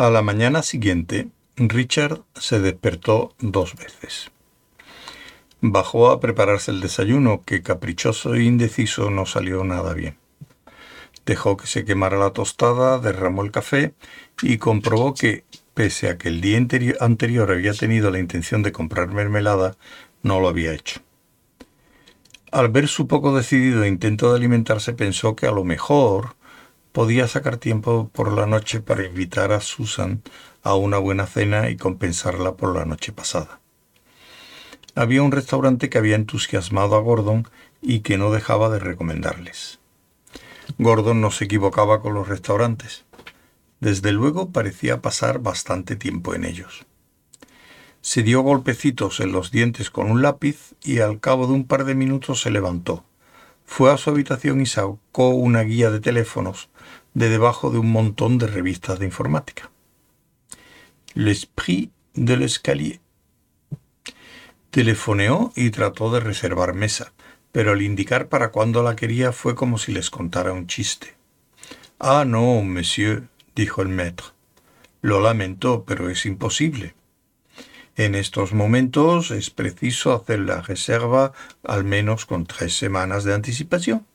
A la mañana siguiente, Richard se despertó dos veces. Bajó a prepararse el desayuno, que caprichoso e indeciso no salió nada bien. Dejó que se quemara la tostada, derramó el café y comprobó que, pese a que el día anterior había tenido la intención de comprar mermelada, no lo había hecho. Al ver su poco decidido intento de alimentarse, pensó que a lo mejor podía sacar tiempo por la noche para invitar a Susan a una buena cena y compensarla por la noche pasada. Había un restaurante que había entusiasmado a Gordon y que no dejaba de recomendarles. Gordon no se equivocaba con los restaurantes. Desde luego parecía pasar bastante tiempo en ellos. Se dio golpecitos en los dientes con un lápiz y al cabo de un par de minutos se levantó. Fue a su habitación y sacó una guía de teléfonos de debajo de un montón de revistas de informática. L'esprit de l'escalier. Telefoneó y trató de reservar mesa, pero al indicar para cuándo la quería fue como si les contara un chiste. Ah, no, monsieur, dijo el maître. Lo lamento, pero es imposible. En estos momentos es preciso hacer la reserva al menos con tres semanas de anticipación.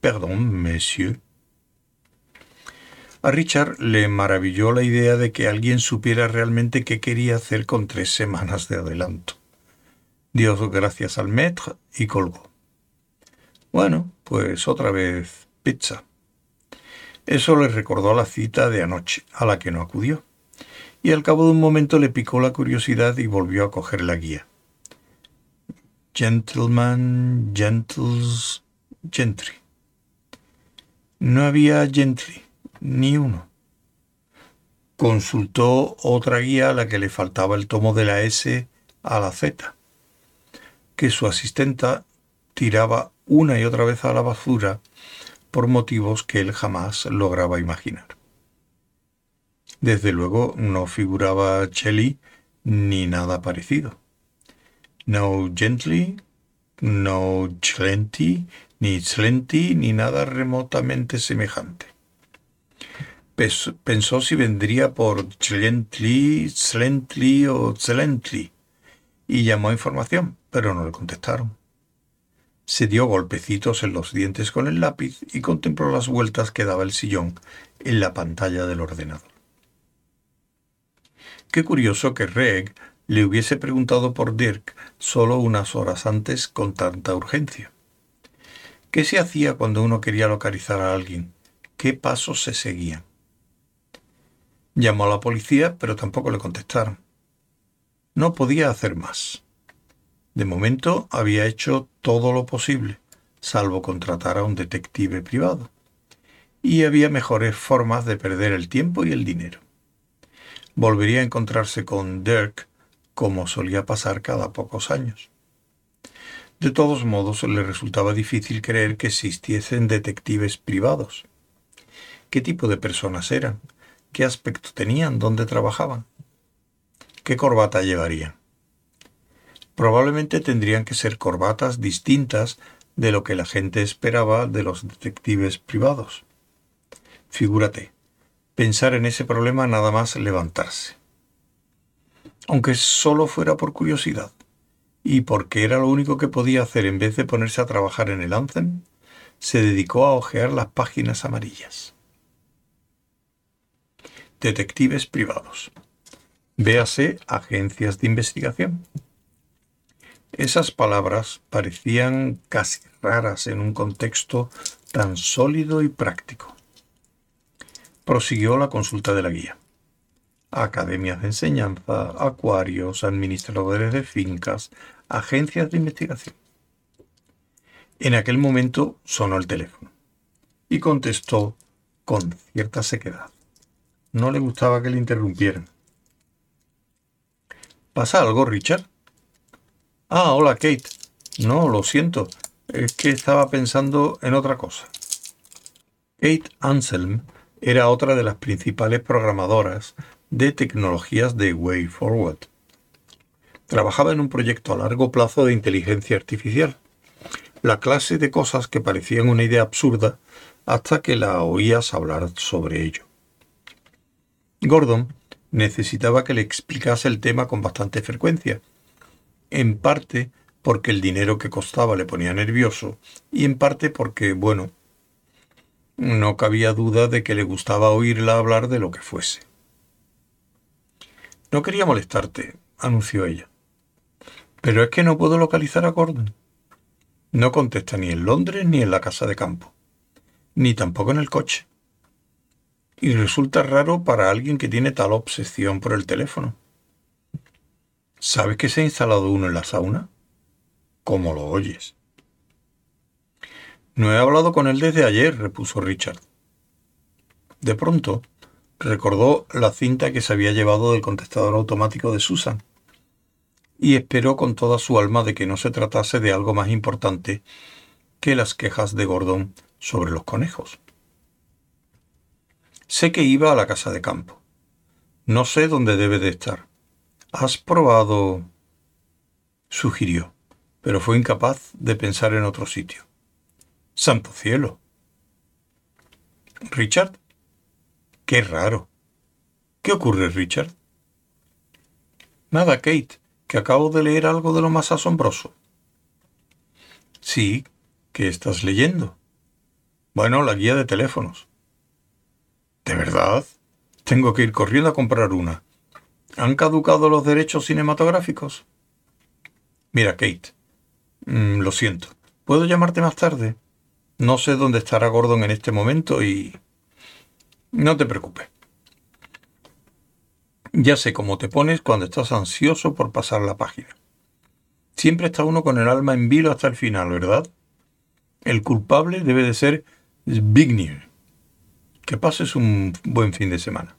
Perdón, monsieur, a Richard le maravilló la idea de que alguien supiera realmente qué quería hacer con tres semanas de adelanto. Dio gracias al maître y colgó. Bueno, pues otra vez pizza. Eso le recordó la cita de anoche, a la que no acudió, y al cabo de un momento le picó la curiosidad y volvió a coger la guía. Gentleman, gentles, gentry. No había gentry ni uno. Consultó otra guía a la que le faltaba el tomo de la S a la Z, que su asistenta tiraba una y otra vez a la basura por motivos que él jamás lograba imaginar. Desde luego no figuraba Shelley ni nada parecido. No Gently, no Chlenty, ni Slenty, ni nada remotamente semejante pensó si vendría por Chlently, Slently o Zelently y llamó a información, pero no le contestaron. Se dio golpecitos en los dientes con el lápiz y contempló las vueltas que daba el sillón en la pantalla del ordenador. Qué curioso que Reg le hubiese preguntado por Dirk solo unas horas antes con tanta urgencia. ¿Qué se hacía cuando uno quería localizar a alguien? ¿Qué pasos se seguían? Llamó a la policía, pero tampoco le contestaron. No podía hacer más. De momento había hecho todo lo posible, salvo contratar a un detective privado. Y había mejores formas de perder el tiempo y el dinero. Volvería a encontrarse con Dirk como solía pasar cada pocos años. De todos modos, le resultaba difícil creer que existiesen detectives privados. ¿Qué tipo de personas eran? Qué aspecto tenían, dónde trabajaban, qué corbata llevarían. Probablemente tendrían que ser corbatas distintas de lo que la gente esperaba de los detectives privados. Figúrate, pensar en ese problema nada más levantarse. Aunque solo fuera por curiosidad, y porque era lo único que podía hacer en vez de ponerse a trabajar en el Anthem, se dedicó a hojear las páginas amarillas detectives privados. Véase agencias de investigación. Esas palabras parecían casi raras en un contexto tan sólido y práctico. Prosiguió la consulta de la guía. Academias de enseñanza, acuarios, administradores de fincas, agencias de investigación. En aquel momento sonó el teléfono y contestó con cierta sequedad. No le gustaba que le interrumpieran. ¿Pasa algo, Richard? Ah, hola, Kate. No, lo siento. Es que estaba pensando en otra cosa. Kate Anselm era otra de las principales programadoras de tecnologías de Way Forward. Trabajaba en un proyecto a largo plazo de inteligencia artificial, la clase de cosas que parecían una idea absurda hasta que la oías hablar sobre ello. Gordon necesitaba que le explicase el tema con bastante frecuencia, en parte porque el dinero que costaba le ponía nervioso y en parte porque, bueno, no cabía duda de que le gustaba oírla hablar de lo que fuese. No quería molestarte, anunció ella. Pero es que no puedo localizar a Gordon. No contesta ni en Londres ni en la casa de campo, ni tampoco en el coche. Y resulta raro para alguien que tiene tal obsesión por el teléfono. ¿Sabes que se ha instalado uno en la sauna? ¿Cómo lo oyes? No he hablado con él desde ayer, repuso Richard. De pronto, recordó la cinta que se había llevado del contestador automático de Susan y esperó con toda su alma de que no se tratase de algo más importante que las quejas de Gordon sobre los conejos. Sé que iba a la casa de campo. No sé dónde debe de estar. ¿Has probado? sugirió, pero fue incapaz de pensar en otro sitio. Santo cielo. Richard. Qué raro. ¿Qué ocurre, Richard? Nada, Kate que acabo de leer algo de lo más asombroso. Sí, ¿qué estás leyendo? Bueno, la guía de teléfonos. ¿De verdad? Tengo que ir corriendo a comprar una. ¿Han caducado los derechos cinematográficos? Mira, Kate. Mm, lo siento. ¿Puedo llamarte más tarde? No sé dónde estará Gordon en este momento y... No te preocupes. Ya sé cómo te pones cuando estás ansioso por pasar la página. Siempre está uno con el alma en vilo hasta el final, ¿verdad? El culpable debe de ser Zbigniew. Que pases un buen fin de semana.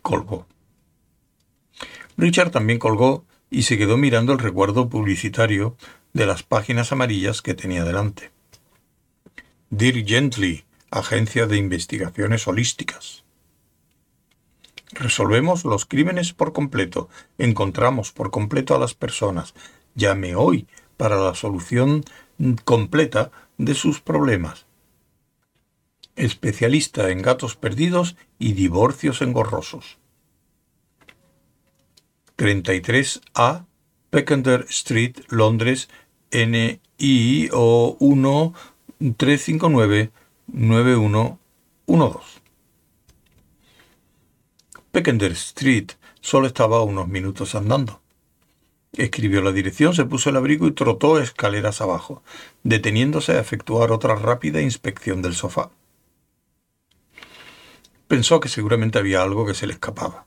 Colgó. Richard también colgó y se quedó mirando el recuerdo publicitario de las páginas amarillas que tenía delante. Dear Gently, Agencia de Investigaciones Holísticas. Resolvemos los crímenes por completo, encontramos por completo a las personas. Llame hoy para la solución completa de sus problemas. Especialista en gatos perdidos y divorcios engorrosos. 33A Peckender Street, Londres, NI o 1 359 9112. Peckender Street solo estaba unos minutos andando. Escribió la dirección, se puso el abrigo y trotó escaleras abajo, deteniéndose a efectuar otra rápida inspección del sofá. Pensó que seguramente había algo que se le escapaba.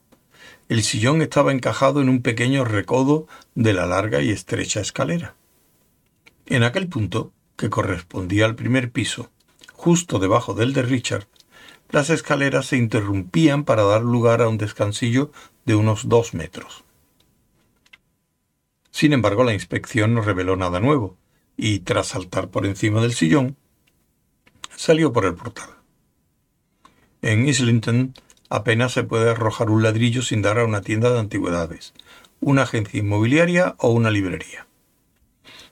El sillón estaba encajado en un pequeño recodo de la larga y estrecha escalera. En aquel punto, que correspondía al primer piso, justo debajo del de Richard, las escaleras se interrumpían para dar lugar a un descansillo de unos dos metros. Sin embargo, la inspección no reveló nada nuevo, y tras saltar por encima del sillón, salió por el portal. En Islington apenas se puede arrojar un ladrillo sin dar a una tienda de antigüedades, una agencia inmobiliaria o una librería.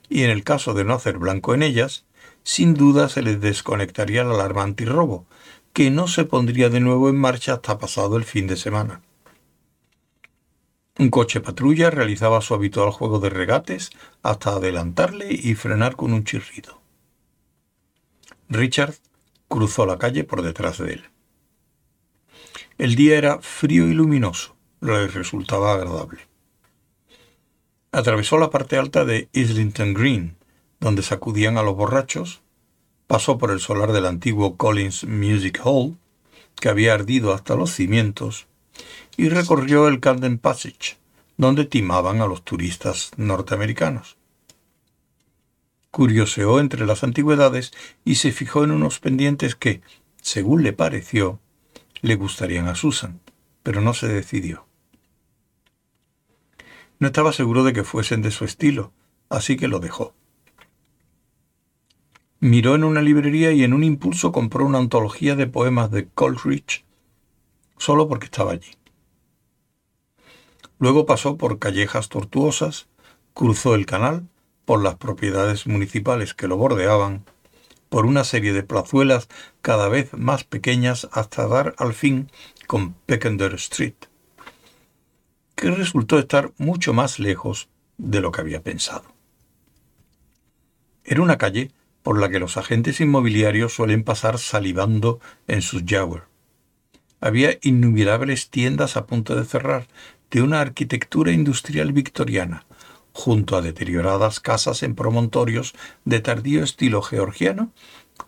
Y en el caso de no hacer blanco en ellas, sin duda se les desconectaría la alarma antirrobo, que no se pondría de nuevo en marcha hasta pasado el fin de semana. Un coche patrulla realizaba su habitual juego de regates hasta adelantarle y frenar con un chirrido. Richard cruzó la calle por detrás de él. El día era frío y luminoso, le resultaba agradable. Atravesó la parte alta de Islington Green, donde sacudían a los borrachos, pasó por el solar del antiguo Collins Music Hall, que había ardido hasta los cimientos, y recorrió el Camden Passage, donde timaban a los turistas norteamericanos. Curioseó entre las antigüedades y se fijó en unos pendientes que, según le pareció, le gustarían a Susan, pero no se decidió. No estaba seguro de que fuesen de su estilo, así que lo dejó. Miró en una librería y en un impulso compró una antología de poemas de Coleridge solo porque estaba allí. Luego pasó por callejas tortuosas, cruzó el canal, por las propiedades municipales que lo bordeaban, por una serie de plazuelas cada vez más pequeñas hasta dar al fin con Peckender Street, que resultó estar mucho más lejos de lo que había pensado. Era una calle por la que los agentes inmobiliarios suelen pasar salivando en sus Jaguar. Había innumerables tiendas a punto de cerrar, de una arquitectura industrial victoriana, junto a deterioradas casas en promontorios de tardío estilo georgiano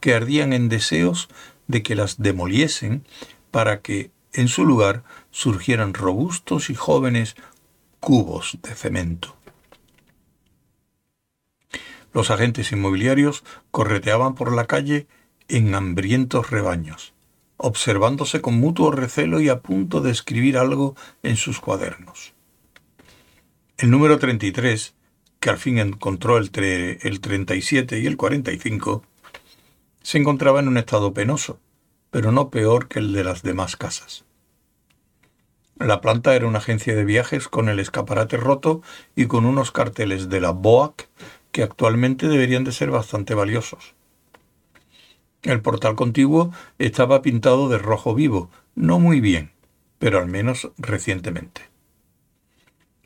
que ardían en deseos de que las demoliesen para que en su lugar surgieran robustos y jóvenes cubos de cemento. Los agentes inmobiliarios correteaban por la calle en hambrientos rebaños, observándose con mutuo recelo y a punto de escribir algo en sus cuadernos. El número 33, que al fin encontró el, el 37 y el 45, se encontraba en un estado penoso, pero no peor que el de las demás casas. La planta era una agencia de viajes con el escaparate roto y con unos carteles de la BOAC que actualmente deberían de ser bastante valiosos. El portal contiguo estaba pintado de rojo vivo, no muy bien, pero al menos recientemente.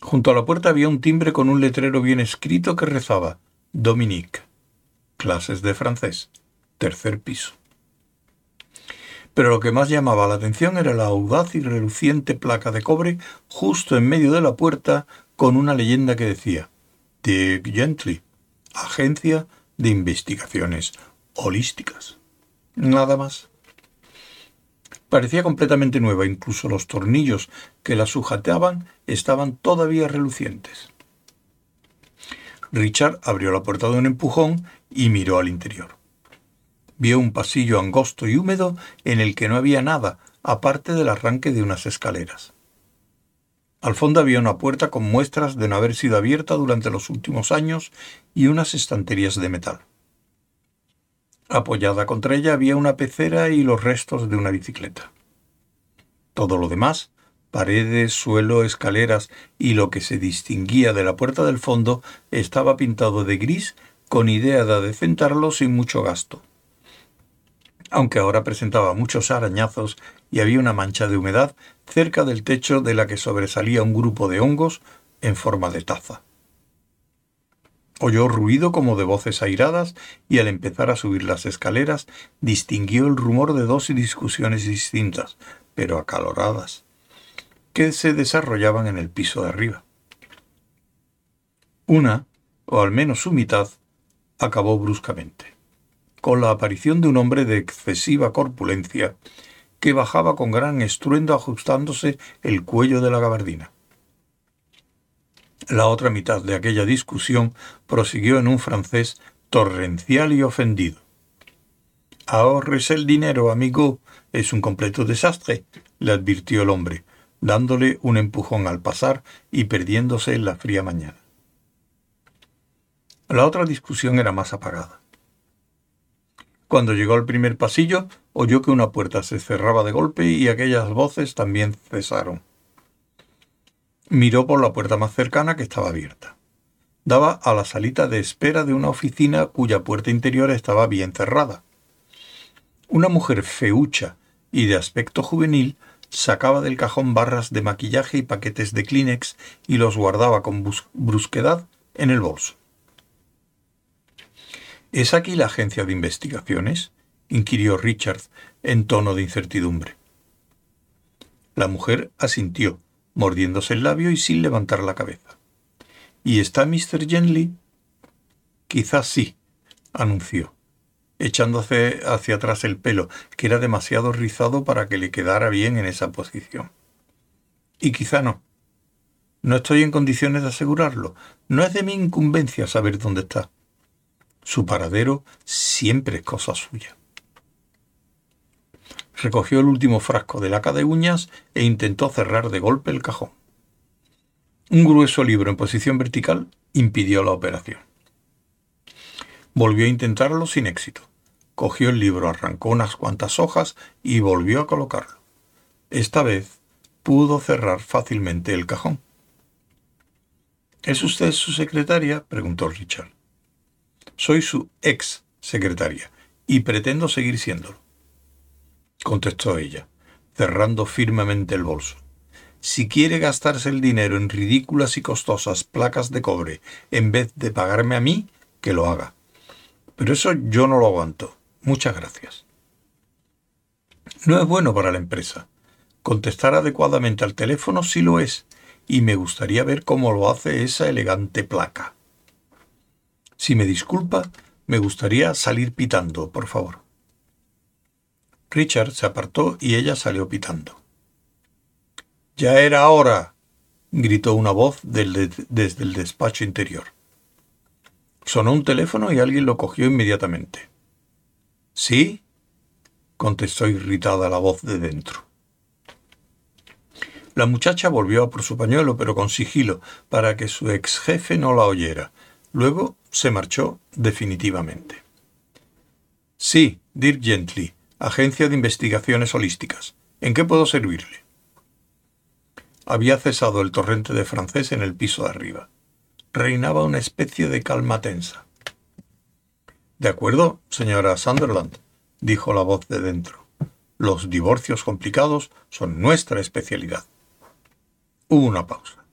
Junto a la puerta había un timbre con un letrero bien escrito que rezaba Dominique, clases de francés, tercer piso. Pero lo que más llamaba la atención era la audaz y reluciente placa de cobre justo en medio de la puerta con una leyenda que decía Dick Gently, Agencia de Investigaciones Holísticas. Nada más. Parecía completamente nueva, incluso los tornillos que la sujetaban estaban todavía relucientes. Richard abrió la puerta de un empujón y miró al interior. Vio un pasillo angosto y húmedo en el que no había nada, aparte del arranque de unas escaleras. Al fondo había una puerta con muestras de no haber sido abierta durante los últimos años y unas estanterías de metal. Apoyada contra ella había una pecera y los restos de una bicicleta. Todo lo demás, paredes, suelo, escaleras y lo que se distinguía de la puerta del fondo, estaba pintado de gris con idea de adecentarlo sin mucho gasto. Aunque ahora presentaba muchos arañazos y había una mancha de humedad cerca del techo de la que sobresalía un grupo de hongos en forma de taza. Oyó ruido como de voces airadas y al empezar a subir las escaleras distinguió el rumor de dos discusiones distintas, pero acaloradas, que se desarrollaban en el piso de arriba. Una, o al menos su mitad, acabó bruscamente, con la aparición de un hombre de excesiva corpulencia que bajaba con gran estruendo ajustándose el cuello de la gabardina. La otra mitad de aquella discusión prosiguió en un francés torrencial y ofendido. Ahorres el dinero, amigo. Es un completo desastre, le advirtió el hombre, dándole un empujón al pasar y perdiéndose en la fría mañana. La otra discusión era más apagada. Cuando llegó al primer pasillo, oyó que una puerta se cerraba de golpe y aquellas voces también cesaron. Miró por la puerta más cercana que estaba abierta. Daba a la salita de espera de una oficina cuya puerta interior estaba bien cerrada. Una mujer feucha y de aspecto juvenil sacaba del cajón barras de maquillaje y paquetes de Kleenex y los guardaba con brusquedad en el bolso. ¿Es aquí la agencia de investigaciones? inquirió Richard en tono de incertidumbre. La mujer asintió, mordiéndose el labio y sin levantar la cabeza. ¿Y está Mr. Genly? Quizás sí, anunció, echándose hacia atrás el pelo, que era demasiado rizado para que le quedara bien en esa posición. Y quizá no. No estoy en condiciones de asegurarlo. No es de mi incumbencia saber dónde está. Su paradero siempre es cosa suya. Recogió el último frasco de laca de uñas e intentó cerrar de golpe el cajón. Un grueso libro en posición vertical impidió la operación. Volvió a intentarlo sin éxito. Cogió el libro, arrancó unas cuantas hojas y volvió a colocarlo. Esta vez pudo cerrar fácilmente el cajón. ¿Es usted su secretaria? preguntó Richard. Soy su ex secretaria y pretendo seguir siéndolo. Contestó ella, cerrando firmemente el bolso. Si quiere gastarse el dinero en ridículas y costosas placas de cobre en vez de pagarme a mí, que lo haga. Pero eso yo no lo aguanto. Muchas gracias. No es bueno para la empresa. Contestar adecuadamente al teléfono sí lo es, y me gustaría ver cómo lo hace esa elegante placa. Si me disculpa, me gustaría salir pitando, por favor. Richard se apartó y ella salió pitando. Ya era hora, gritó una voz desde el despacho interior. Sonó un teléfono y alguien lo cogió inmediatamente. ¿Sí? contestó irritada la voz de dentro. La muchacha volvió a por su pañuelo, pero con sigilo, para que su ex jefe no la oyera. Luego se marchó definitivamente. Sí, Dirk Gently, Agencia de Investigaciones Holísticas. ¿En qué puedo servirle? Había cesado el torrente de francés en el piso de arriba. Reinaba una especie de calma tensa. De acuerdo, señora Sunderland, dijo la voz de dentro. Los divorcios complicados son nuestra especialidad. Hubo una pausa.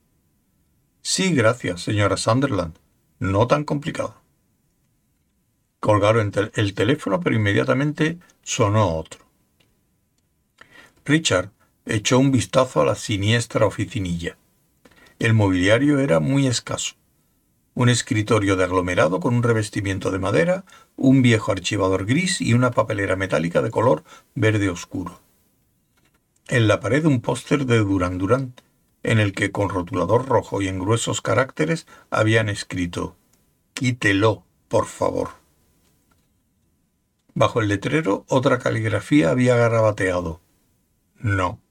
Sí, gracias, señora Sunderland. No tan complicado. Colgaron el teléfono, pero inmediatamente sonó otro. Richard echó un vistazo a la siniestra oficinilla. El mobiliario era muy escaso. Un escritorio de aglomerado con un revestimiento de madera, un viejo archivador gris y una papelera metálica de color verde oscuro. En la pared un póster de Duran Duran, en el que con rotulador rojo y en gruesos caracteres habían escrito Quítelo, por favor. Bajo el letrero otra caligrafía había garabateado. No.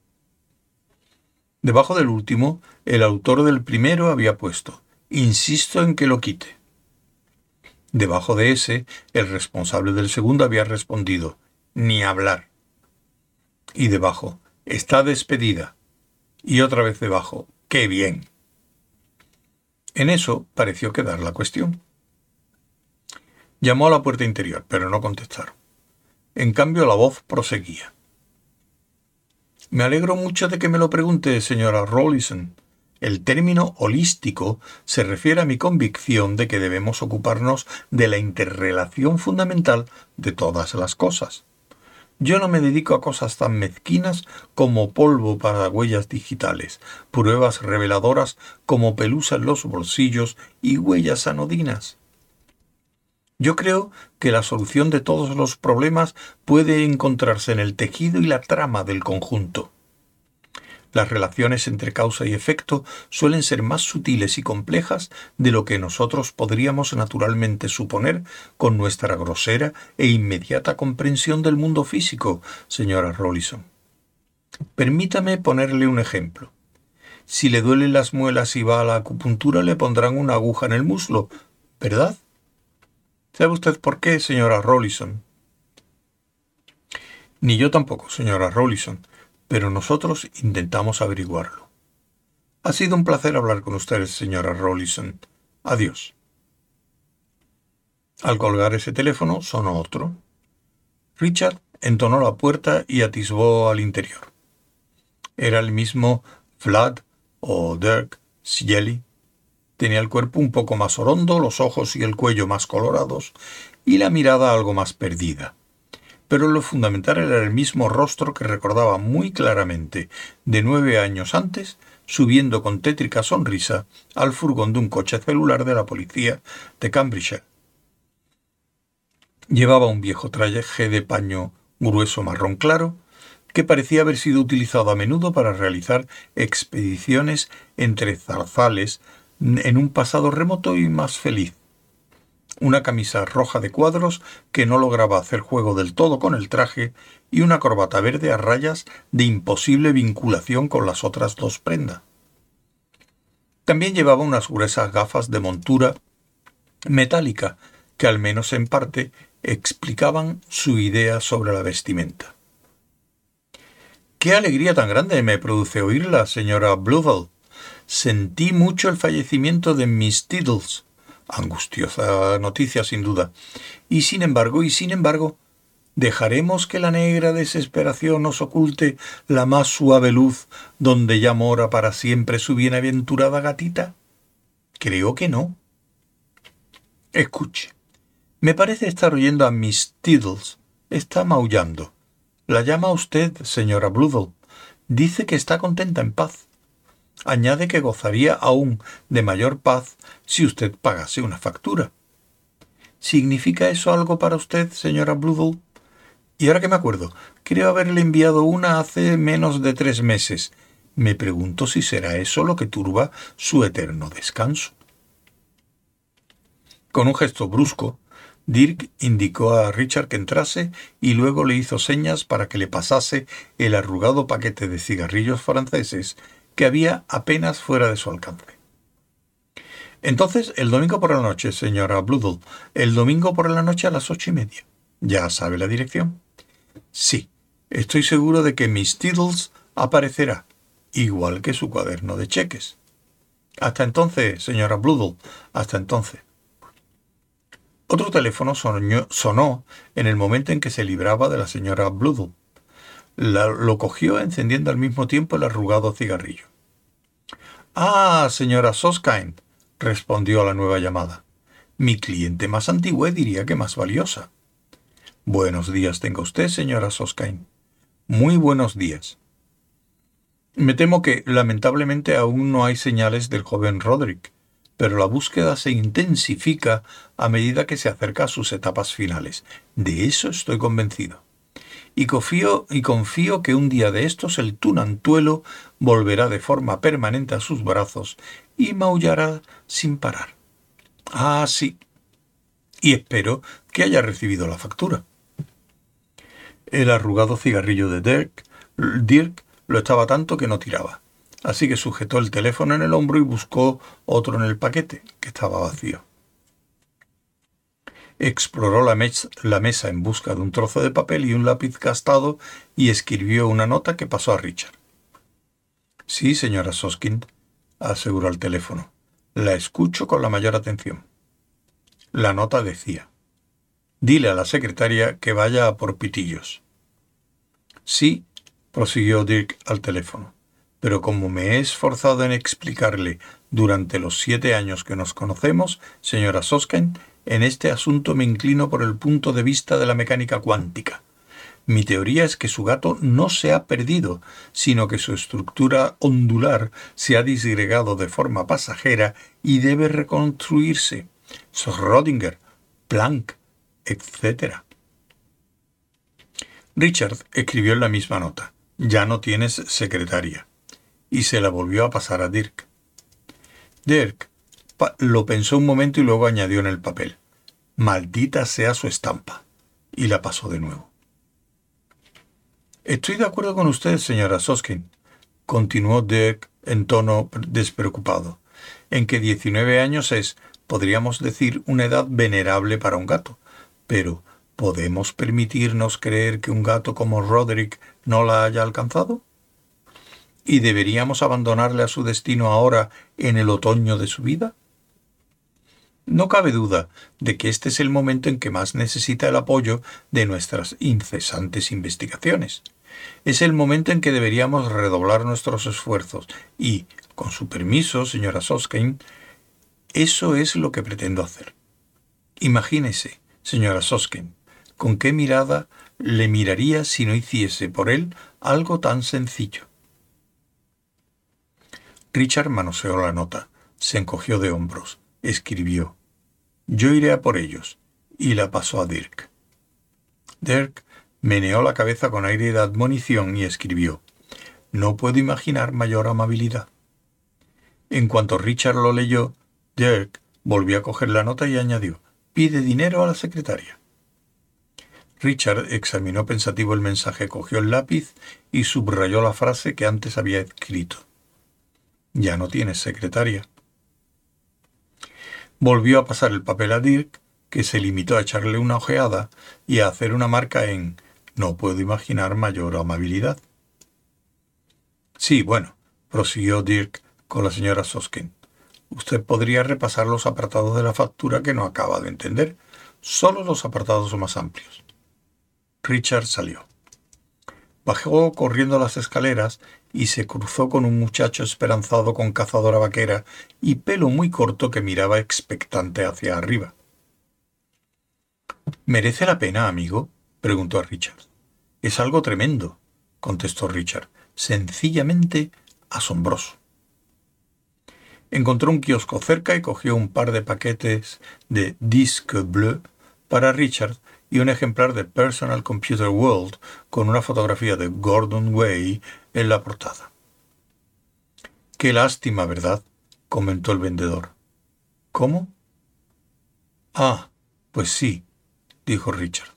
Debajo del último, el autor del primero había puesto Insisto en que lo quite. Debajo de ese, el responsable del segundo había respondido Ni hablar. Y debajo, Está despedida. Y otra vez debajo, ¡Qué bien! En eso pareció quedar la cuestión. Llamó a la puerta interior, pero no contestaron. En cambio, la voz proseguía. Me alegro mucho de que me lo pregunte, señora Rollison. El término holístico se refiere a mi convicción de que debemos ocuparnos de la interrelación fundamental de todas las cosas. Yo no me dedico a cosas tan mezquinas como polvo para huellas digitales, pruebas reveladoras como pelusa en los bolsillos y huellas anodinas. Yo creo que la solución de todos los problemas puede encontrarse en el tejido y la trama del conjunto. Las relaciones entre causa y efecto suelen ser más sutiles y complejas de lo que nosotros podríamos naturalmente suponer con nuestra grosera e inmediata comprensión del mundo físico, señora Rollison. Permítame ponerle un ejemplo. Si le duelen las muelas y va a la acupuntura, le pondrán una aguja en el muslo, ¿verdad? ¿Sabe usted por qué, señora Rollison? Ni yo tampoco, señora Rollison, pero nosotros intentamos averiguarlo. Ha sido un placer hablar con usted, señora Rollison. Adiós. Al colgar ese teléfono sonó otro. Richard entonó la puerta y atisbó al interior. Era el mismo Vlad o Dirk Sjeli Tenía el cuerpo un poco más orondo, los ojos y el cuello más colorados y la mirada algo más perdida. Pero lo fundamental era el mismo rostro que recordaba muy claramente de nueve años antes, subiendo con tétrica sonrisa al furgón de un coche celular de la policía de Cambridge. Llevaba un viejo traje de paño grueso marrón claro, que parecía haber sido utilizado a menudo para realizar expediciones entre zarzales en un pasado remoto y más feliz. Una camisa roja de cuadros que no lograba hacer juego del todo con el traje y una corbata verde a rayas de imposible vinculación con las otras dos prendas. También llevaba unas gruesas gafas de montura metálica que al menos en parte explicaban su idea sobre la vestimenta. Qué alegría tan grande me produce oírla, señora Bluebell, Sentí mucho el fallecimiento de Miss Tiddles. Angustiosa noticia, sin duda. Y sin embargo, y sin embargo, ¿Dejaremos que la negra desesperación nos oculte la más suave luz donde ya mora para siempre su bienaventurada gatita? Creo que no. Escuche. Me parece estar oyendo a Miss Tiddles. Está maullando. La llama usted, señora Bludel. Dice que está contenta en paz. Añade que gozaría aún de mayor paz si usted pagase una factura. ¿Significa eso algo para usted, señora Bludel? Y ahora que me acuerdo, creo haberle enviado una hace menos de tres meses. Me pregunto si será eso lo que turba su eterno descanso. Con un gesto brusco, Dirk indicó a Richard que entrase y luego le hizo señas para que le pasase el arrugado paquete de cigarrillos franceses que había apenas fuera de su alcance. Entonces, el domingo por la noche, señora Bludel, el domingo por la noche a las ocho y media. ¿Ya sabe la dirección? Sí, estoy seguro de que Miss Tiddles aparecerá, igual que su cuaderno de cheques. Hasta entonces, señora Bludel, hasta entonces. Otro teléfono sonó en el momento en que se libraba de la señora Lo cogió encendiendo al mismo tiempo el arrugado cigarrillo. Ah, señora Soskind, respondió a la nueva llamada. Mi cliente más antigua diría que más valiosa. Buenos días tenga usted, señora Soskind. Muy buenos días. Me temo que, lamentablemente, aún no hay señales del joven Roderick, pero la búsqueda se intensifica a medida que se acerca a sus etapas finales. De eso estoy convencido. Y confío, y confío que un día de estos el tunantuelo volverá de forma permanente a sus brazos y maullará sin parar. Ah, sí. Y espero que haya recibido la factura. El arrugado cigarrillo de Dirk, Dirk lo estaba tanto que no tiraba así que sujetó el teléfono en el hombro y buscó otro en el paquete, que estaba vacío. Exploró la, mesa en busca de un trozo de papel y un lápiz gastado y escribió una nota que pasó a Richard. Sí, señora Soskind, aseguró el teléfono. La escucho con la mayor atención. La nota decía Dile a la secretaria que vaya a por pitillos. Sí, prosiguió Dirk al teléfono pero como me he esforzado en explicarle durante los siete años que nos conocemos, señora Soskind, en este asunto me inclino por el punto de vista de la mecánica cuántica. Mi teoría es que su gato no se ha perdido, sino que su estructura ondular se ha disgregado de forma pasajera y debe reconstruirse. Schrödinger, Planck, etc. Richard escribió en la misma nota. Ya no tienes secretaria y se la volvió a pasar a Dirk. Dirk lo pensó un momento y luego añadió en el papel, maldita sea su estampa, y la pasó de nuevo. Estoy de acuerdo con usted, señora Soskin, continuó Dirk en tono despreocupado, en que 19 años es, podríamos decir, una edad venerable para un gato, pero ¿podemos permitirnos creer que un gato como Roderick no la haya alcanzado? ¿Y deberíamos abandonarle a su destino ahora en el otoño de su vida? No cabe duda de que este es el momento en que más necesita el apoyo de nuestras incesantes investigaciones. Es el momento en que deberíamos redoblar nuestros esfuerzos y, con su permiso, señora Soskin, eso es lo que pretendo hacer. Imagínese, señora Soskin, con qué mirada le miraría si no hiciese por él algo tan sencillo. Richard manoseó la nota, se encogió de hombros, escribió Yo iré a por ellos, y la pasó a Dirk. Dirk meneó la cabeza con aire de admonición y escribió No puedo imaginar mayor amabilidad. En cuanto Richard lo leyó, Dirk volvió a coger la nota y añadió Pide dinero a la secretaria. Richard examinó pensativo el mensaje, cogió el lápiz y subrayó la frase que antes había escrito. Ya no tienes secretaria. Volvió a pasar el papel a Dirk, que se limitó a echarle una ojeada y a hacer una marca en No puedo imaginar mayor amabilidad. Sí, bueno, prosiguió Dirk con la señora Soskin. Usted podría repasar los apartados de la factura que no acaba de entender, solo los apartados más amplios. Richard salió. Bajó corriendo las escaleras y se cruzó con un muchacho esperanzado con cazadora vaquera y pelo muy corto que miraba expectante hacia arriba. ¿Merece la pena, amigo? preguntó a Richard. Es algo tremendo, contestó Richard, sencillamente asombroso. Encontró un kiosco cerca y cogió un par de paquetes de Disque Bleu para Richard y un ejemplar de Personal Computer World con una fotografía de Gordon Way en la portada. Qué lástima, ¿verdad? comentó el vendedor. ¿Cómo? Ah, pues sí, dijo Richard.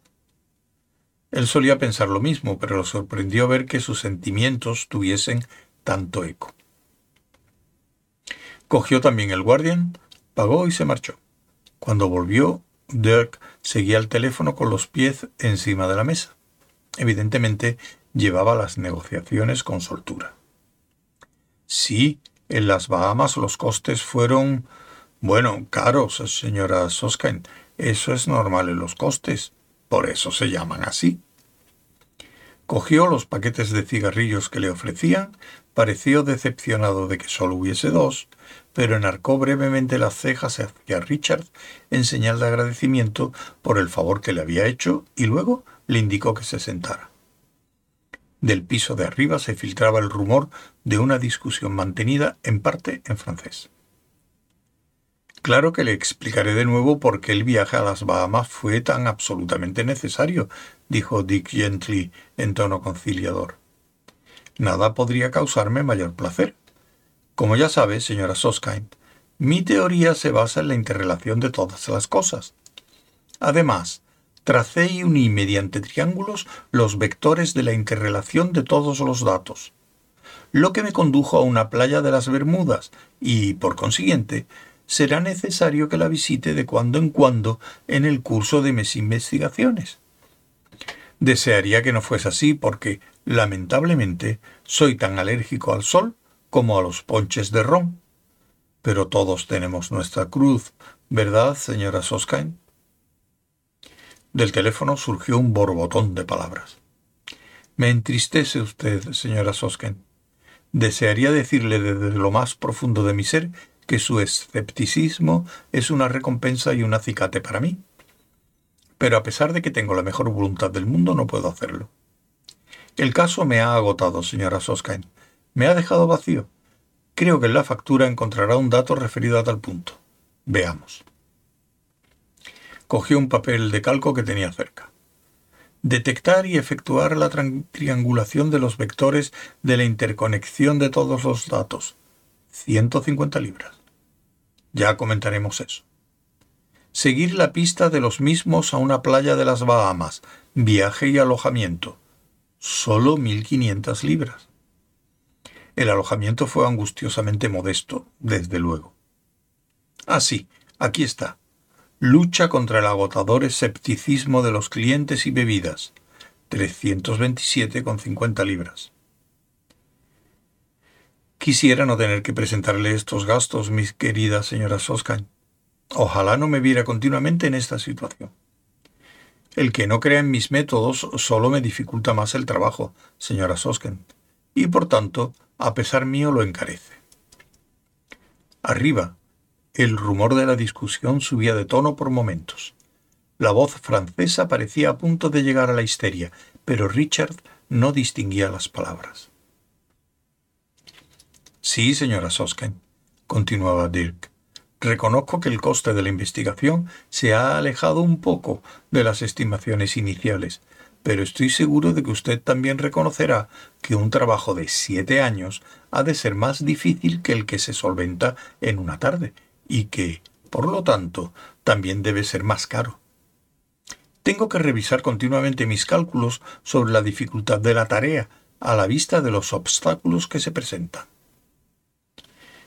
Él solía pensar lo mismo, pero lo sorprendió ver que sus sentimientos tuviesen tanto eco. Cogió también el Guardian, pagó y se marchó. Cuando volvió, Dirk seguía el teléfono con los pies encima de la mesa. Evidentemente llevaba las negociaciones con soltura. Sí, en las Bahamas los costes fueron, bueno, caros, señora Soskain. Eso es normal en los costes. Por eso se llaman así. Cogió los paquetes de cigarrillos que le ofrecían, pareció decepcionado de que solo hubiese dos, pero enarcó brevemente las cejas hacia Richard en señal de agradecimiento por el favor que le había hecho y luego le indicó que se sentara. Del piso de arriba se filtraba el rumor de una discusión mantenida en parte en francés. Claro que le explicaré de nuevo por qué el viaje a las Bahamas fue tan absolutamente necesario, dijo Dick Gently en tono conciliador. Nada podría causarme mayor placer. Como ya sabe, señora Soskind, mi teoría se basa en la interrelación de todas las cosas. Además, tracé y uní mediante triángulos los vectores de la interrelación de todos los datos, lo que me condujo a una playa de las Bermudas y, por consiguiente, será necesario que la visite de cuando en cuando en el curso de mis investigaciones. Desearía que no fuese así porque, lamentablemente, soy tan alérgico al sol como a los ponches de ron. Pero todos tenemos nuestra cruz, ¿verdad, señora Soskain? Del teléfono surgió un borbotón de palabras. Me entristece usted, señora Soskain. Desearía decirle desde lo más profundo de mi ser que su escepticismo es una recompensa y un acicate para mí. Pero a pesar de que tengo la mejor voluntad del mundo, no puedo hacerlo. El caso me ha agotado, señora Soskain. Me ha dejado vacío. Creo que en la factura encontrará un dato referido a tal punto. Veamos. Cogió un papel de calco que tenía cerca. Detectar y efectuar la triangulación de los vectores de la interconexión de todos los datos. 150 libras. Ya comentaremos eso. Seguir la pista de los mismos a una playa de las Bahamas, viaje y alojamiento. Solo 1.500 libras. El alojamiento fue angustiosamente modesto, desde luego. Ah, aquí está. Lucha contra el agotador escepticismo de los clientes y bebidas. 327,50 libras. Quisiera no tener que presentarle estos gastos, mis querida señora Soskan. Ojalá no me viera continuamente en esta situación. El que no crea en mis métodos solo me dificulta más el trabajo, señora Sosken, y por tanto, a pesar mío, lo encarece. Arriba, el rumor de la discusión subía de tono por momentos. La voz francesa parecía a punto de llegar a la histeria, pero Richard no distinguía las palabras. Sí, señora Sosken, continuaba Dirk. Reconozco que el coste de la investigación se ha alejado un poco de las estimaciones iniciales, pero estoy seguro de que usted también reconocerá que un trabajo de siete años ha de ser más difícil que el que se solventa en una tarde, y que, por lo tanto, también debe ser más caro. Tengo que revisar continuamente mis cálculos sobre la dificultad de la tarea a la vista de los obstáculos que se presentan.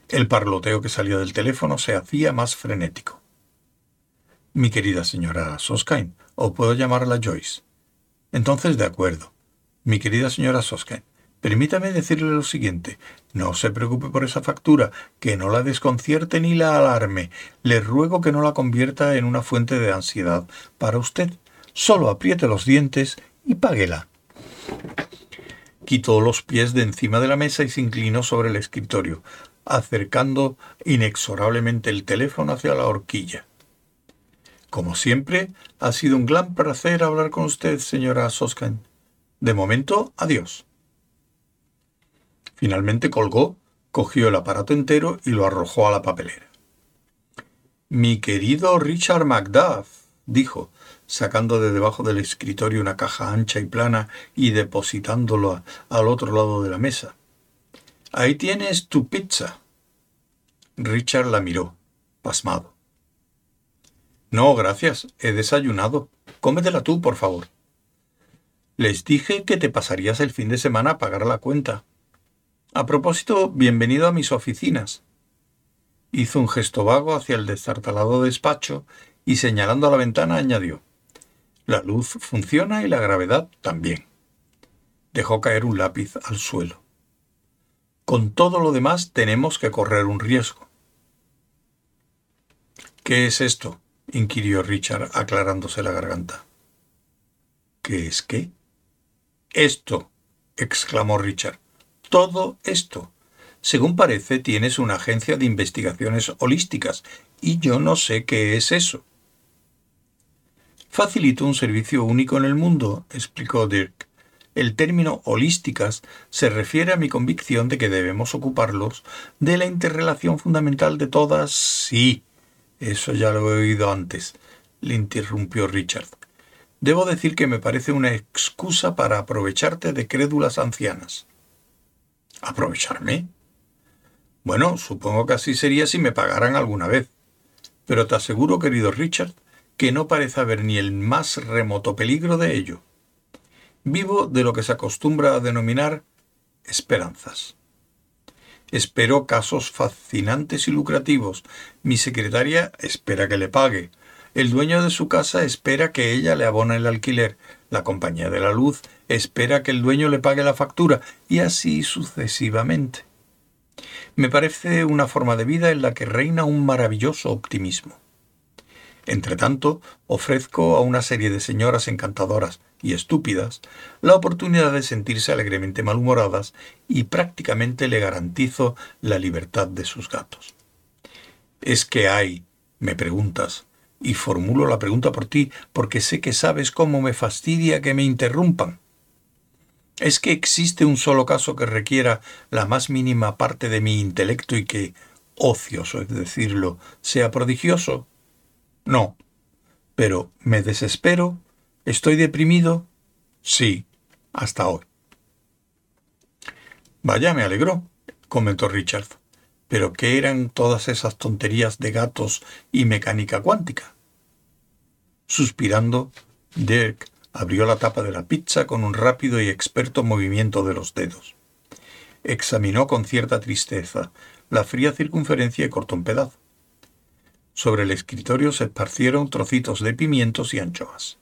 El parloteo que salía del teléfono se hacía más frenético. Mi querida señora Soskain, o puedo llamarla Joyce. Entonces, de acuerdo. Mi querida señora Soskain, permítame decirle lo siguiente. No se preocupe por esa factura, que no la desconcierte ni la alarme. Le ruego que no la convierta en una fuente de ansiedad para usted. Solo apriete los dientes y páguela. Quitó los pies de encima de la mesa y se inclinó sobre el escritorio, acercando inexorablemente el teléfono hacia la horquilla. Como siempre, ha sido un gran placer hablar con usted, señora Soskan. De momento, adiós. Finalmente colgó, cogió el aparato entero y lo arrojó a la papelera. Mi querido Richard Macduff, dijo, sacando de debajo del escritorio una caja ancha y plana y depositándolo al otro lado de la mesa. Ahí tienes tu pizza. Richard la miró, pasmado. No, gracias, he desayunado. Cómetela tú, por favor. Les dije que te pasarías el fin de semana a pagar la cuenta. A propósito, bienvenido a mis oficinas. Hizo un gesto vago hacia el destartalado despacho y señalando a la ventana añadió La luz funciona y la gravedad también. Dejó caer un lápiz al suelo. Con todo lo demás tenemos que correr un riesgo. ¿Qué es esto? Inquirió Richard, aclarándose la garganta. ¿Qué es qué? Esto, exclamó Richard. Todo esto. Según parece, tienes una agencia de investigaciones holísticas, y yo no sé qué es eso. Facilito un servicio único en el mundo, explicó Dirk. El término holísticas se refiere a mi convicción de que debemos ocuparlos de la interrelación fundamental de todas. Sí, eso ya lo he oído antes, le interrumpió Richard. Debo decir que me parece una excusa para aprovecharte de crédulas ancianas. ¿Aprovecharme? Bueno, supongo que así sería si me pagaran alguna vez. Pero te aseguro, querido Richard, que no parece haber ni el más remoto peligro de ello. Vivo de lo que se acostumbra a denominar esperanzas. Espero casos fascinantes y lucrativos. Mi secretaria espera que le pague. El dueño de su casa espera que ella le abone el alquiler. La compañía de la luz espera que el dueño le pague la factura. Y así sucesivamente. Me parece una forma de vida en la que reina un maravilloso optimismo. Entretanto, ofrezco a una serie de señoras encantadoras y estúpidas la oportunidad de sentirse alegremente malhumoradas y prácticamente le garantizo la libertad de sus gatos. ¿Es que hay, me preguntas, y formulo la pregunta por ti porque sé que sabes cómo me fastidia que me interrumpan? ¿Es que existe un solo caso que requiera la más mínima parte de mi intelecto y que, ocioso es decirlo, sea prodigioso? No. Pero ¿me desespero? ¿Estoy deprimido? Sí, hasta hoy. Vaya, me alegró, comentó Richard. ¿Pero qué eran todas esas tonterías de gatos y mecánica cuántica? Suspirando, Dirk abrió la tapa de la pizza con un rápido y experto movimiento de los dedos. Examinó con cierta tristeza la fría circunferencia y cortó un pedazo. Sobre el escritorio se esparcieron trocitos de pimientos y anchoas.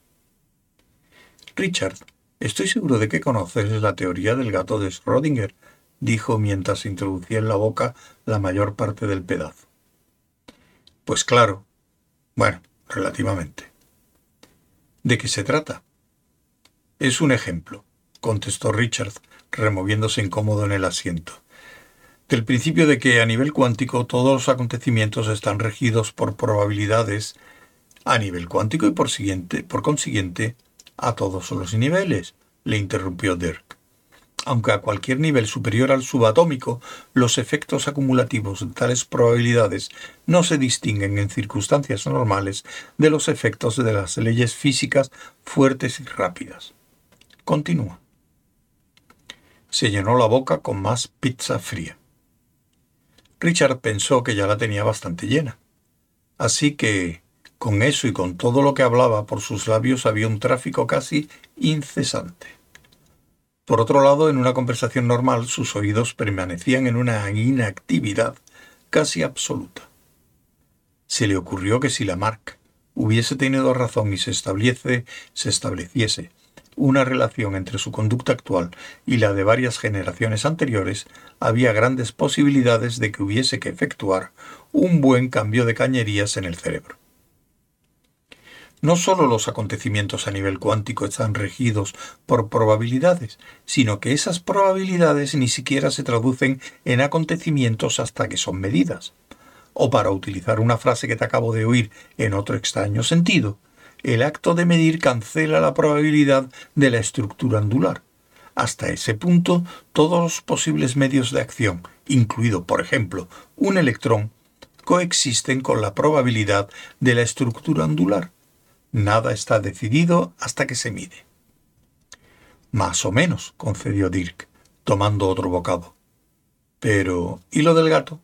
Richard, estoy seguro de que conoces la teoría del gato de Schrödinger, dijo mientras introducía en la boca la mayor parte del pedazo. Pues claro. Bueno, relativamente. ¿De qué se trata? Es un ejemplo, contestó Richard, removiéndose incómodo en el asiento del principio de que a nivel cuántico todos los acontecimientos están regidos por probabilidades a nivel cuántico y por, por consiguiente a todos los niveles, le interrumpió Dirk. Aunque a cualquier nivel superior al subatómico, los efectos acumulativos de tales probabilidades no se distinguen en circunstancias normales de los efectos de las leyes físicas fuertes y rápidas. Continúa. Se llenó la boca con más pizza fría. Richard pensó que ya la tenía bastante llena. Así que, con eso y con todo lo que hablaba por sus labios había un tráfico casi incesante. Por otro lado, en una conversación normal sus oídos permanecían en una inactividad casi absoluta. Se le ocurrió que si Lamarck hubiese tenido razón y se establece, se estableciese una relación entre su conducta actual y la de varias generaciones anteriores, había grandes posibilidades de que hubiese que efectuar un buen cambio de cañerías en el cerebro. No solo los acontecimientos a nivel cuántico están regidos por probabilidades, sino que esas probabilidades ni siquiera se traducen en acontecimientos hasta que son medidas. O para utilizar una frase que te acabo de oír en otro extraño sentido, el acto de medir cancela la probabilidad de la estructura angular. Hasta ese punto, todos los posibles medios de acción, incluido, por ejemplo, un electrón, coexisten con la probabilidad de la estructura angular. Nada está decidido hasta que se mide. Más o menos, concedió Dirk, tomando otro bocado. Pero, ¿y lo del gato?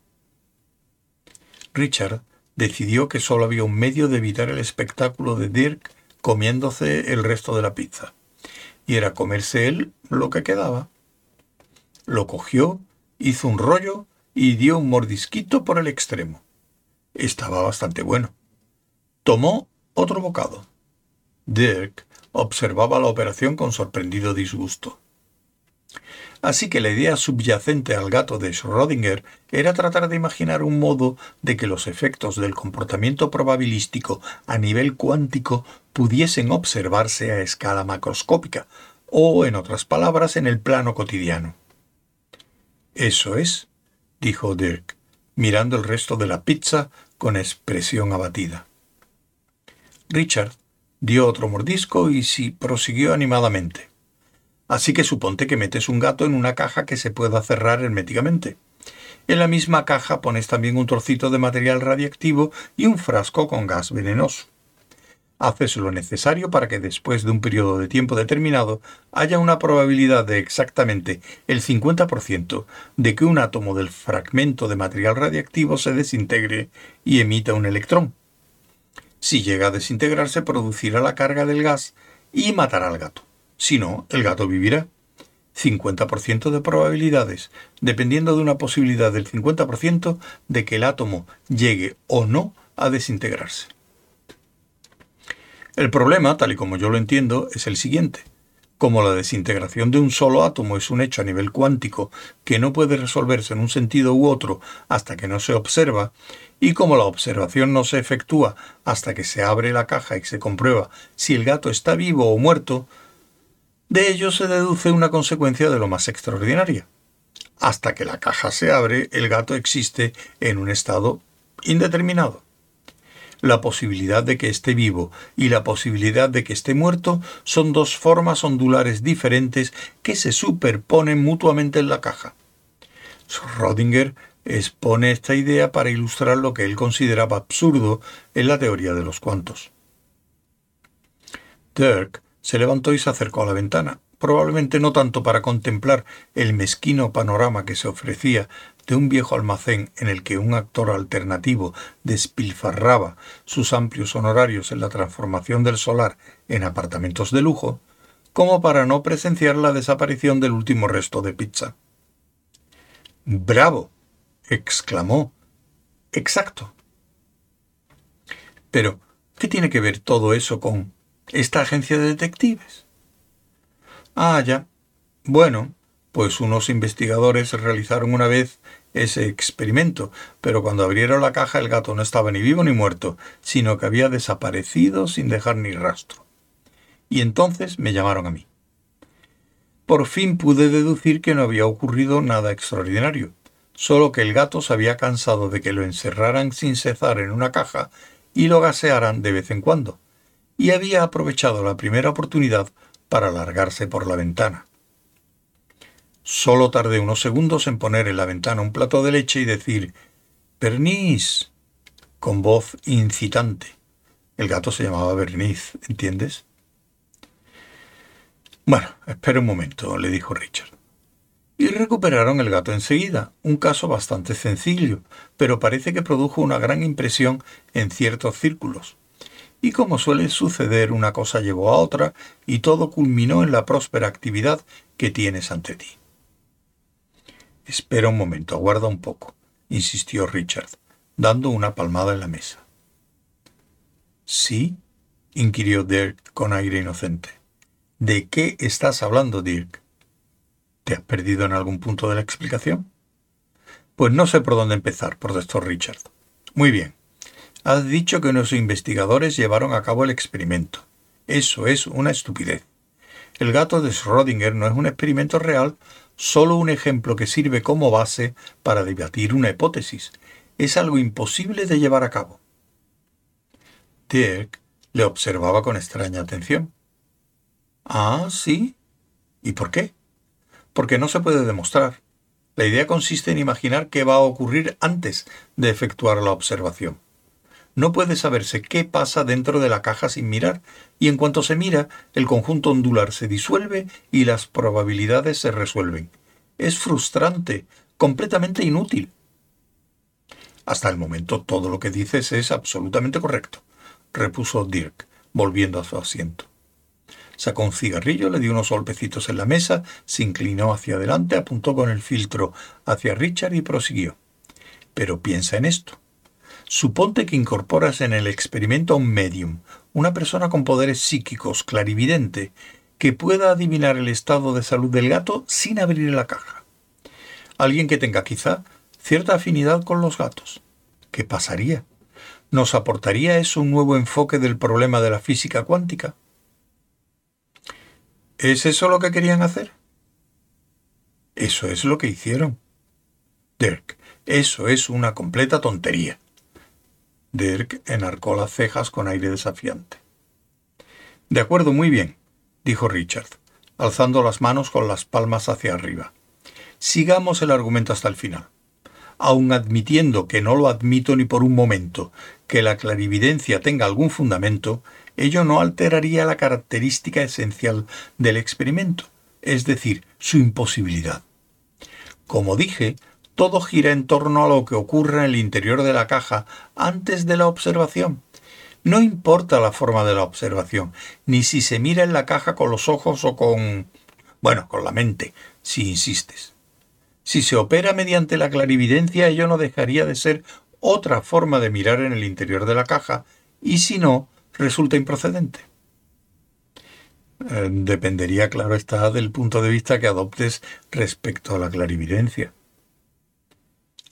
Richard decidió que solo había un medio de evitar el espectáculo de Dirk comiéndose el resto de la pizza, y era comerse él lo que quedaba. Lo cogió, hizo un rollo y dio un mordisquito por el extremo. Estaba bastante bueno. Tomó otro bocado. Dirk observaba la operación con sorprendido disgusto. Así que la idea subyacente al gato de Schrödinger era tratar de imaginar un modo de que los efectos del comportamiento probabilístico a nivel cuántico pudiesen observarse a escala macroscópica, o, en otras palabras, en el plano cotidiano. Eso es, dijo Dirk, mirando el resto de la pizza con expresión abatida. Richard dio otro mordisco y sí prosiguió animadamente. Así que suponte que metes un gato en una caja que se pueda cerrar herméticamente. En la misma caja pones también un trocito de material radiactivo y un frasco con gas venenoso. Haces lo necesario para que después de un periodo de tiempo determinado haya una probabilidad de exactamente el 50% de que un átomo del fragmento de material radiactivo se desintegre y emita un electrón. Si llega a desintegrarse, producirá la carga del gas y matará al gato. Si no, el gato vivirá. 50% de probabilidades, dependiendo de una posibilidad del 50% de que el átomo llegue o no a desintegrarse. El problema, tal y como yo lo entiendo, es el siguiente. Como la desintegración de un solo átomo es un hecho a nivel cuántico que no puede resolverse en un sentido u otro hasta que no se observa, y como la observación no se efectúa hasta que se abre la caja y se comprueba si el gato está vivo o muerto, de ello se deduce una consecuencia de lo más extraordinaria. Hasta que la caja se abre, el gato existe en un estado indeterminado. La posibilidad de que esté vivo y la posibilidad de que esté muerto son dos formas ondulares diferentes que se superponen mutuamente en la caja. Schrödinger expone esta idea para ilustrar lo que él consideraba absurdo en la teoría de los cuantos. Dirk se levantó y se acercó a la ventana, probablemente no tanto para contemplar el mezquino panorama que se ofrecía de un viejo almacén en el que un actor alternativo despilfarraba sus amplios honorarios en la transformación del solar en apartamentos de lujo, como para no presenciar la desaparición del último resto de pizza. ¡Bravo! exclamó. Exacto. Pero, ¿qué tiene que ver todo eso con esta agencia de detectives? Ah, ya. Bueno, pues unos investigadores realizaron una vez ese experimento, pero cuando abrieron la caja el gato no estaba ni vivo ni muerto, sino que había desaparecido sin dejar ni rastro. Y entonces me llamaron a mí. Por fin pude deducir que no había ocurrido nada extraordinario, solo que el gato se había cansado de que lo encerraran sin cesar en una caja y lo gasearan de vez en cuando, y había aprovechado la primera oportunidad para largarse por la ventana. Solo tardé unos segundos en poner en la ventana un plato de leche y decir Bernice con voz incitante. El gato se llamaba Bernice, ¿entiendes? Bueno, espera un momento, le dijo Richard y recuperaron el gato enseguida, un caso bastante sencillo, pero parece que produjo una gran impresión en ciertos círculos. Y como suele suceder, una cosa llevó a otra y todo culminó en la próspera actividad que tienes ante ti. Espera un momento, aguarda un poco, insistió Richard, dando una palmada en la mesa. ¿Sí? inquirió Dirk con aire inocente. ¿De qué estás hablando, Dirk? ¿Te has perdido en algún punto de la explicación? Pues no sé por dónde empezar, protestó Richard. Muy bien. Has dicho que nuestros investigadores llevaron a cabo el experimento. Eso es una estupidez. El gato de Schrödinger no es un experimento real, solo un ejemplo que sirve como base para debatir una hipótesis. Es algo imposible de llevar a cabo. Dirk le observaba con extraña atención. Ah, sí. ¿Y por qué? Porque no se puede demostrar. La idea consiste en imaginar qué va a ocurrir antes de efectuar la observación. No puede saberse qué pasa dentro de la caja sin mirar, y en cuanto se mira, el conjunto ondular se disuelve y las probabilidades se resuelven. Es frustrante, completamente inútil. Hasta el momento todo lo que dices es absolutamente correcto, repuso Dirk, volviendo a su asiento. Sacó un cigarrillo, le dio unos golpecitos en la mesa, se inclinó hacia adelante, apuntó con el filtro hacia Richard y prosiguió. Pero piensa en esto. Suponte que incorporas en el experimento a un medium, una persona con poderes psíquicos, clarividente, que pueda adivinar el estado de salud del gato sin abrir la caja. Alguien que tenga quizá cierta afinidad con los gatos. ¿Qué pasaría? ¿Nos aportaría eso un nuevo enfoque del problema de la física cuántica? ¿Es eso lo que querían hacer? Eso es lo que hicieron. Dirk, eso es una completa tontería. Dirk enarcó las cejas con aire desafiante. De acuerdo, muy bien, dijo Richard, alzando las manos con las palmas hacia arriba. Sigamos el argumento hasta el final. Aun admitiendo que no lo admito ni por un momento, que la clarividencia tenga algún fundamento, ello no alteraría la característica esencial del experimento, es decir, su imposibilidad. Como dije, todo gira en torno a lo que ocurre en el interior de la caja antes de la observación. No importa la forma de la observación, ni si se mira en la caja con los ojos o con... bueno, con la mente, si insistes. Si se opera mediante la clarividencia, ello no dejaría de ser otra forma de mirar en el interior de la caja, y si no, resulta improcedente. Eh, dependería, claro está, del punto de vista que adoptes respecto a la clarividencia.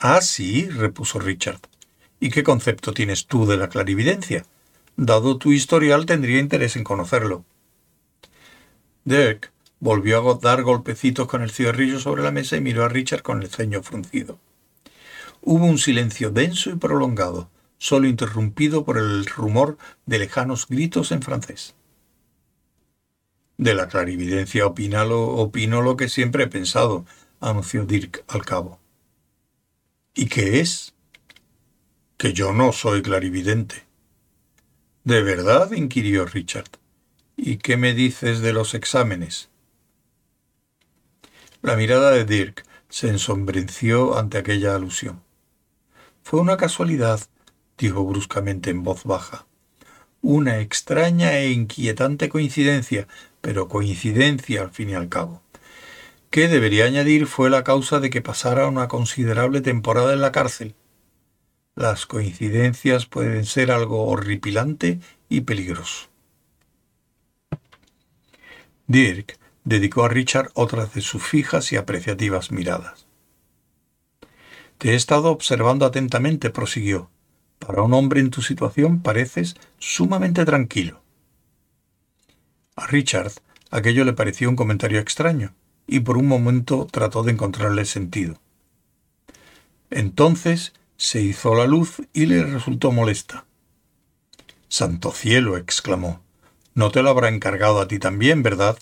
Ah, sí, repuso Richard. ¿Y qué concepto tienes tú de la clarividencia? Dado tu historial, tendría interés en conocerlo. Dirk volvió a dar golpecitos con el cigarrillo sobre la mesa y miró a Richard con el ceño fruncido. Hubo un silencio denso y prolongado, solo interrumpido por el rumor de lejanos gritos en francés. De la clarividencia opino lo que siempre he pensado, anunció Dirk al cabo. ¿Y qué es? Que yo no soy clarividente. ¿De verdad? inquirió Richard. ¿Y qué me dices de los exámenes? La mirada de Dirk se ensombreció ante aquella alusión. Fue una casualidad, dijo bruscamente en voz baja. Una extraña e inquietante coincidencia, pero coincidencia al fin y al cabo que debería añadir fue la causa de que pasara una considerable temporada en la cárcel. Las coincidencias pueden ser algo horripilante y peligroso. Dirk dedicó a Richard otras de sus fijas y apreciativas miradas. Te he estado observando atentamente, prosiguió. Para un hombre en tu situación pareces sumamente tranquilo. A Richard aquello le pareció un comentario extraño y por un momento trató de encontrarle sentido. Entonces se hizo la luz y le resultó molesta. Santo cielo, exclamó. No te lo habrá encargado a ti también, ¿verdad?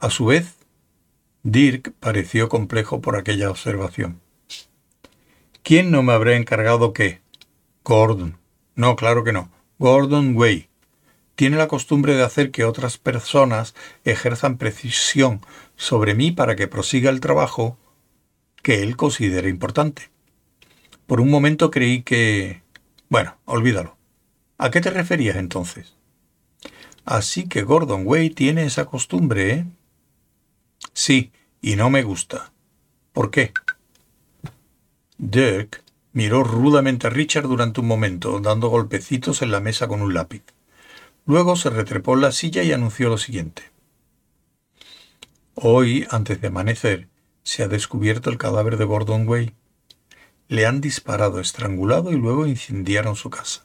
A su vez, Dirk pareció complejo por aquella observación. ¿Quién no me habrá encargado qué? Gordon. No, claro que no. Gordon Way tiene la costumbre de hacer que otras personas ejerzan precisión sobre mí para que prosiga el trabajo que él considera importante. Por un momento creí que... Bueno, olvídalo. ¿A qué te referías entonces? Así que Gordon Way tiene esa costumbre, ¿eh? Sí, y no me gusta. ¿Por qué? Dirk miró rudamente a Richard durante un momento, dando golpecitos en la mesa con un lápiz. Luego se retrepó en la silla y anunció lo siguiente. Hoy, antes de amanecer, se ha descubierto el cadáver de Gordon Way. le han disparado, estrangulado y luego incendiaron su casa.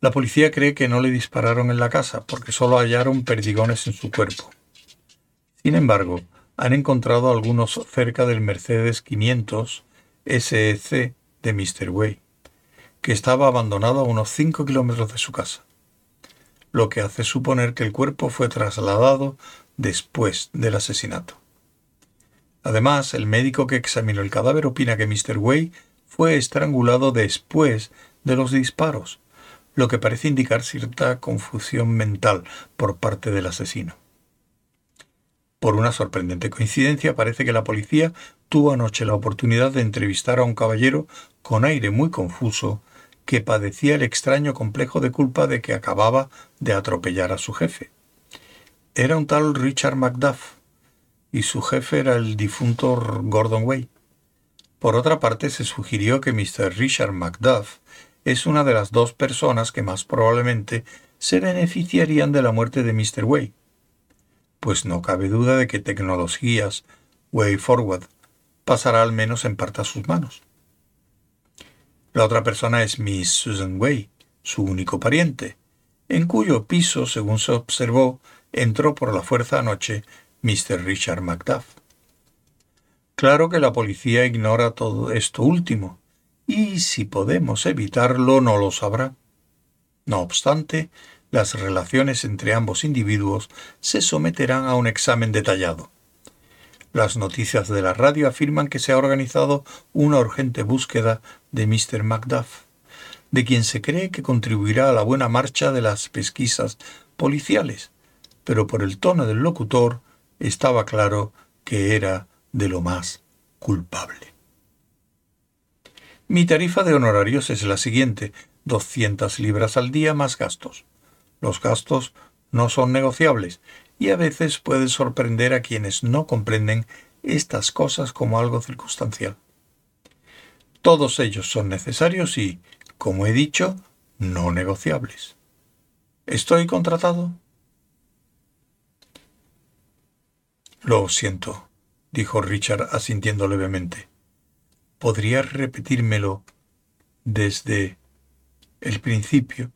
La policía cree que no le dispararon en la casa porque solo hallaron perdigones en su cuerpo. Sin embargo, han encontrado algunos cerca del Mercedes 500 SEC de Mr. Way, que estaba abandonado a unos 5 kilómetros de su casa, lo que hace suponer que el cuerpo fue trasladado después del asesinato. Además, el médico que examinó el cadáver opina que Mr. Way fue estrangulado después de los disparos, lo que parece indicar cierta confusión mental por parte del asesino. Por una sorprendente coincidencia, parece que la policía tuvo anoche la oportunidad de entrevistar a un caballero con aire muy confuso que padecía el extraño complejo de culpa de que acababa de atropellar a su jefe. Era un tal Richard Macduff, y su jefe era el difunto Gordon Way. Por otra parte, se sugirió que Mr. Richard Macduff es una de las dos personas que más probablemente se beneficiarían de la muerte de Mr. Way, pues no cabe duda de que tecnologías Way Forward pasará al menos en parte a sus manos. La otra persona es Miss Susan Way, su único pariente, en cuyo piso, según se observó, entró por la fuerza anoche Mr. Richard Macduff. Claro que la policía ignora todo esto último, y si podemos evitarlo no lo sabrá. No obstante, las relaciones entre ambos individuos se someterán a un examen detallado. Las noticias de la radio afirman que se ha organizado una urgente búsqueda de Mr. Macduff, de quien se cree que contribuirá a la buena marcha de las pesquisas policiales, pero por el tono del locutor estaba claro que era de lo más culpable. Mi tarifa de honorarios es la siguiente, 200 libras al día más gastos. Los gastos no son negociables y a veces puede sorprender a quienes no comprenden estas cosas como algo circunstancial. Todos ellos son necesarios y, como he dicho, no negociables. ¿Estoy contratado? Lo siento, dijo Richard asintiendo levemente. ¿Podrías repetírmelo desde el principio?